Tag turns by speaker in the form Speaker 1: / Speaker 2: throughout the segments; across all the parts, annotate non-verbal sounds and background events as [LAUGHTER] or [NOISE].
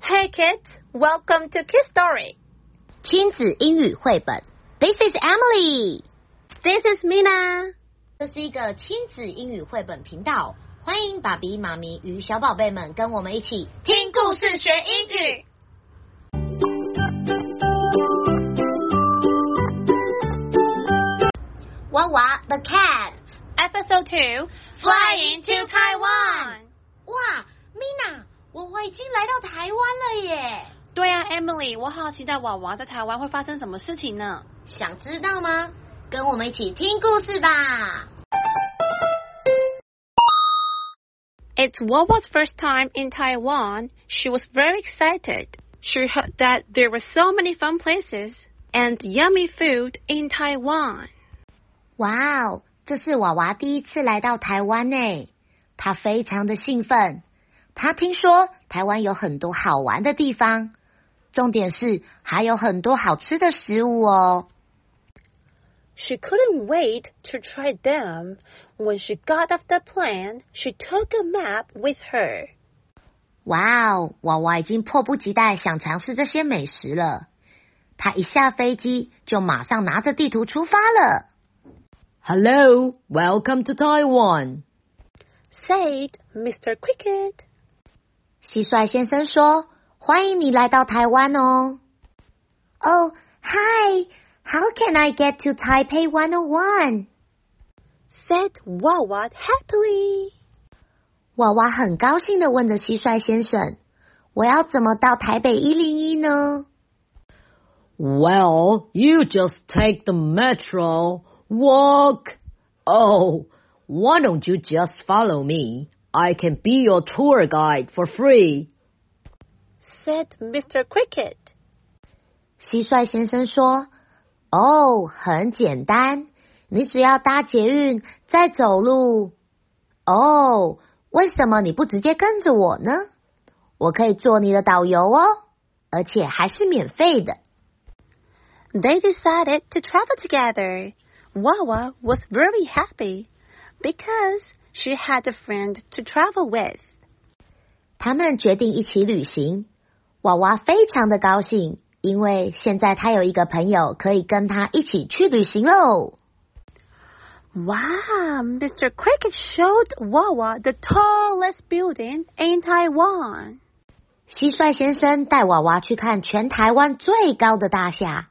Speaker 1: Hey kids, welcome to Kids Story.
Speaker 2: 亲子英语绘本。This is Emily.
Speaker 1: This is Mina.
Speaker 2: 这是一个亲子英语绘本频道，欢迎爸比、妈咪与小宝贝们跟我们一起听故事学英语。娃娃 The Cat
Speaker 1: Episode 2 Flying to Taiwan.
Speaker 2: 哇，Mina，娃娃已经来到台湾了耶！
Speaker 1: 对啊，Emily，我好期待娃娃在台湾会发生什么事情呢？
Speaker 2: 想知道吗？跟我们一起听故事吧。
Speaker 1: It's Wawa's first time in Taiwan. She was very excited. She heard that there were so many fun places and yummy food in Taiwan.
Speaker 2: 哇哦，这是娃娃第一次来到台湾呢，她非常的兴奋。 她听说台湾有很多好玩的地方，重点是还有很多好吃的食物哦。
Speaker 1: She couldn't wait to try them. When she got off the plane, she took a map with her.
Speaker 2: 哇哦，娃娃已经迫不及待想尝试这些美食了。她一下飞机就马上拿着地图出发了。Hello, welcome to Taiwan.
Speaker 1: Said Mr. Cricket.
Speaker 2: 蟋蟀先生说：“欢迎你来到台湾哦。” Oh, hi. How can I get to Taipei 101?
Speaker 1: Said Wawa happily.
Speaker 2: 娃娃很高兴的问着蟋蟀先生：“我要怎么到台北一零一呢
Speaker 3: Well, you just take the metro, walk. Oh, why don't you just follow me? I can be your tour guide for free.
Speaker 1: Said Mr. Cricket.？”
Speaker 2: 蟋蟀先生说：“哦，很简单，你只要搭捷运，再走路。哦，为什么你不直接跟着我呢？我可以做你的导游哦，而且还是免费的。”
Speaker 1: They decided to travel together. Wawa was very happy because she had a friend to travel with.
Speaker 2: 他们决定一起旅行。娃娃非常的高兴，因为现在他有一个朋友可以跟他一起去旅行喽。
Speaker 1: Wow, Mr. Cricket showed Wawa the tallest building in Taiwan.
Speaker 2: 蟋蟀先生带娃娃去看全台湾最高的大厦。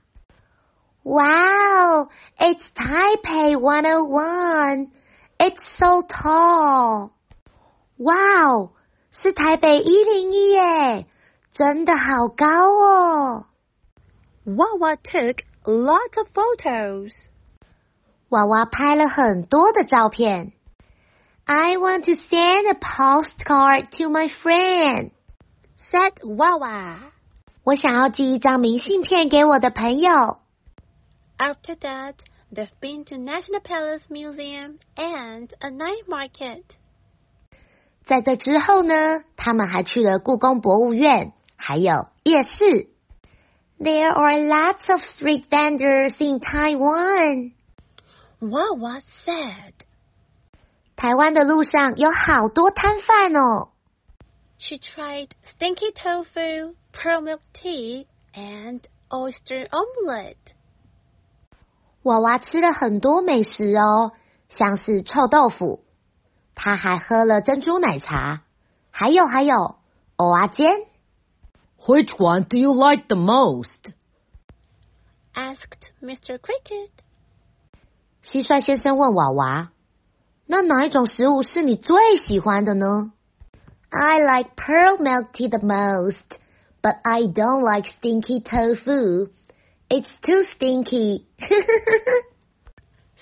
Speaker 2: Wow, it's Taipei 101. It's so tall. Wow, 是台北一零一耶，真的好高哦。
Speaker 1: Wawa took lots of photos.
Speaker 2: 娃娃拍了很多的照片。I want to send a postcard to my friend.
Speaker 1: Said Wawa.
Speaker 2: 我想要寄一张明信片给我的朋友。
Speaker 1: After that, they've been to National Palace Museum and a night market.
Speaker 2: 在这之后呢，他们还去了故宫博物院，还有夜市。There are lots of street vendors in Taiwan.
Speaker 1: Wawa said.
Speaker 2: 台湾的路上有好多摊贩哦。
Speaker 1: She tried stinky tofu, pearl milk tea, and oyster omelette.
Speaker 2: 娃娃吃了很多美食哦，像是臭豆腐，他还喝了珍珠奶茶，还有还有蚵仔煎。
Speaker 3: Which one do you like the most?
Speaker 1: Asked Mr. Cricket.
Speaker 2: 蟋蟀先生问娃娃：“那哪一种食物是你最喜欢的呢？”I like pearl milk tea the most, but I don't like stinky tofu. It's too stinky. [LAUGHS]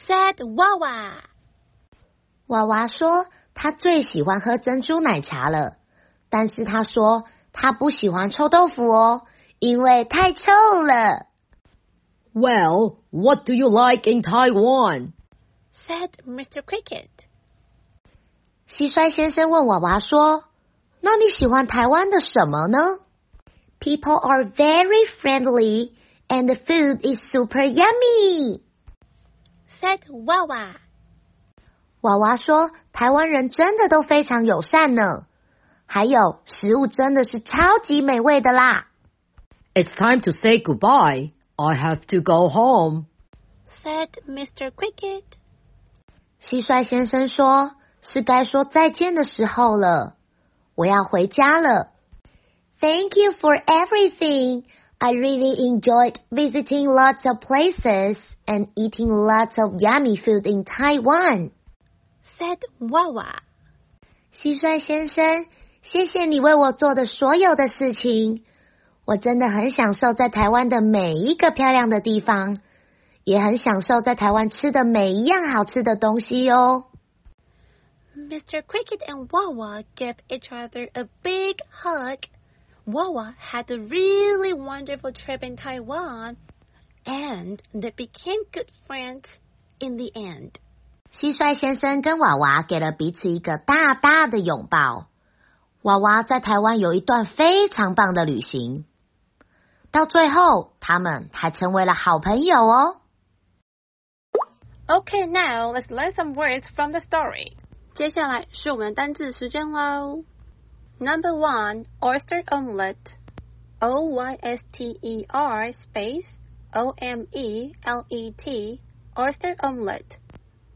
Speaker 1: Said Wawa.
Speaker 2: 娃娃说他最喜欢喝珍珠奶茶了，但是他说他不喜欢臭豆腐哦，因为太臭了。
Speaker 3: Well, what do you like in Taiwan?
Speaker 1: Said Mr. Cricket.
Speaker 2: 蟋蟀先生问娃娃说：“那你喜欢台湾的什么呢？”People are very friendly and the food is super yummy.
Speaker 1: Said Wawa.
Speaker 2: 娃娃说：“台湾人真的都非常友善呢， 还有食物真的是超级美味的啦。
Speaker 3: It's time to say goodbye. I have to go home.
Speaker 1: said Mr. Cricket.
Speaker 2: 蟋蟀先生说：“是该说再见的时候了，我要回家了。” Thank you for everything. I really enjoyed visiting lots of places and eating lots of yummy food in Taiwan.
Speaker 1: Said Wawa.
Speaker 2: 蟋蟀先生，谢谢你为我做的所有的事情。我真的很享受在台湾的每一个漂亮的地方，也很享受在台湾吃的每一样好吃的东西哟。
Speaker 1: Mr. Cricket and Wawa gave each other a big hug. Wawa had a really wonderful trip in Taiwan, and they became good friends in the end.
Speaker 2: 蟋蟀先生跟娃娃给了彼此一个大大的拥抱。娃娃在台湾有一段非常棒的旅行，到最后他们还成为了好朋友哦。
Speaker 1: Okay, now let's learn some words from the story. 接下来是我们的单字时间喽。 Number one, oyster omelet. O Y S T E R space O M E L E T, oyster omelet.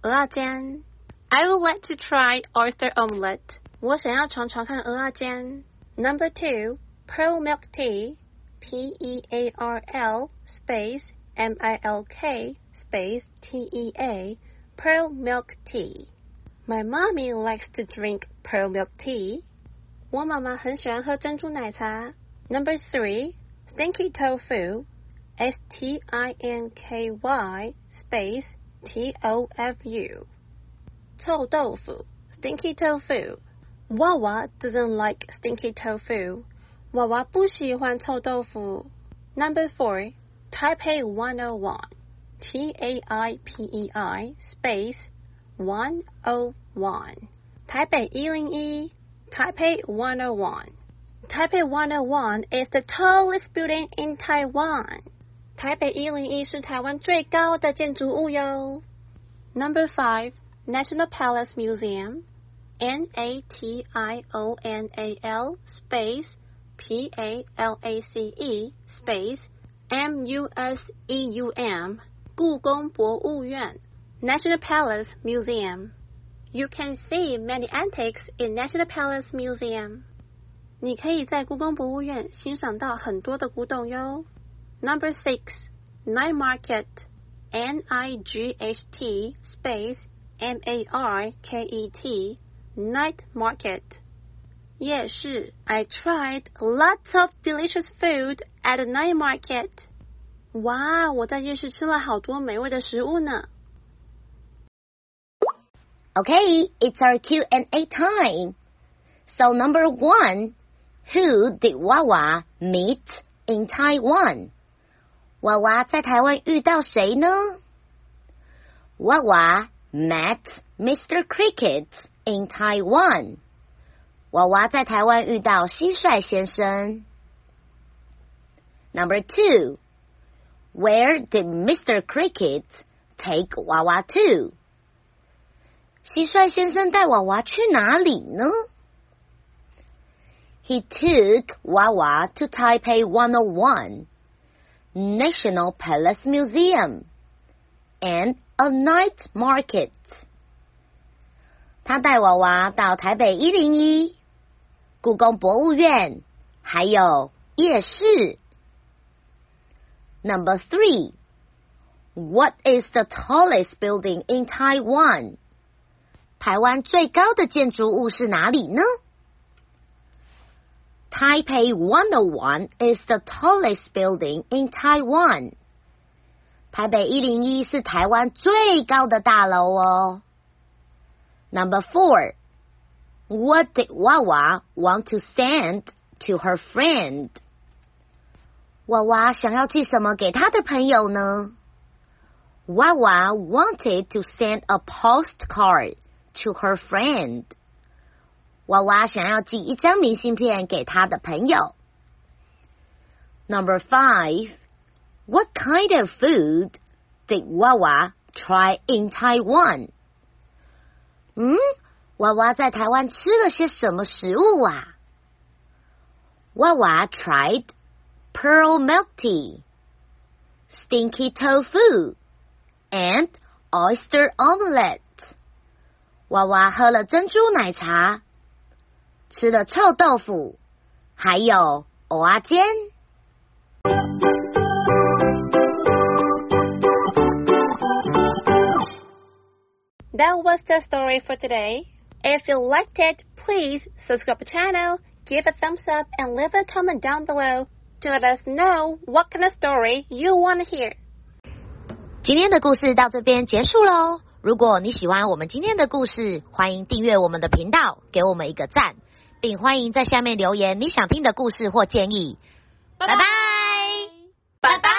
Speaker 1: 蚵仔煎。I would like to try oyster omelet. 我想要尝尝看蚵仔煎。Number two, pearl milk tea. P E A R L space M I L K space T E A, pearl milk tea. My mommy likes to drink pearl milk tea. 我妈妈很喜欢喝珍珠奶茶。Number three, stinky tofu. S T I N K Y space T O F U. 臭豆腐 stinky tofu. Wawa doesn't like stinky tofu. 娃娃不喜欢臭豆腐。Number four, Taipei 101. T A I P E I space 101. 台北一零一 Taipei 101. Taipei 101 is the tallest building in Taiwan. 台北一零一是台湾最高的建筑物哟。Number five, National Palace Museum. N A T I O N A L space P A L A C E space M U S E U M 故宫博物院 National Palace Museum. You can see many antiques in National Palace Museum. 你可以在故宫博物院欣赏到很多的古董哟。Number six, Night Market. N I G H T space M A R K E T. Night Market. 夜市 I tried lots of delicious food at the night market. 哇，我在夜市吃了好多美味的食物呢。
Speaker 2: Okay, it's our Q&A time. So number one, who did Wawa meet in Taiwan? 娃娃在台湾遇到谁呢？娃娃 met Mr. Cricket in Taiwan. 娃娃在台湾遇到蟋蟀先生。Number two, where did Mr. Cricket take 娃娃 to? 蟋蟀先生带娃娃去哪里呢？He took Wawa to Taipei 101, National Palace Museum, and a night market. 他带娃娃到台北一零一、故宫博物院，还有夜市。Number three, what is the tallest building in Taiwan? 台湾最高的建筑物是哪里呢？Taipei 101 is the tallest building in Taiwan. 台北一零一是台湾最高的大楼哦。Number four, what did Wawa want to send to her friend? 娃娃想要寄什么给他的朋友呢？Wawa wanted to send a postcard to her friend. 娃娃想要寄一张明信片给他的朋友。Number five, what kind of food did Wawa try in Taiwan? 嗯，娃娃在台湾吃了些什么食物啊 Wawa tried pearl milk tea, stinky tofu, and oyster omelette. 娃娃喝了珍珠奶茶，吃了臭豆腐，还有蚵仔煎。
Speaker 1: That was the story for today. If you liked it, please subscribe to the channel, give a thumbs up, and leave a comment down below to let us know what kind of story you want to hear.
Speaker 2: 今天的故事到这边结束喽。 如果你喜欢我们今天的故事，欢迎订阅我们的频道，给我们一个赞，并欢迎在下面留言你想听的故事或建议。拜拜，
Speaker 1: 拜拜。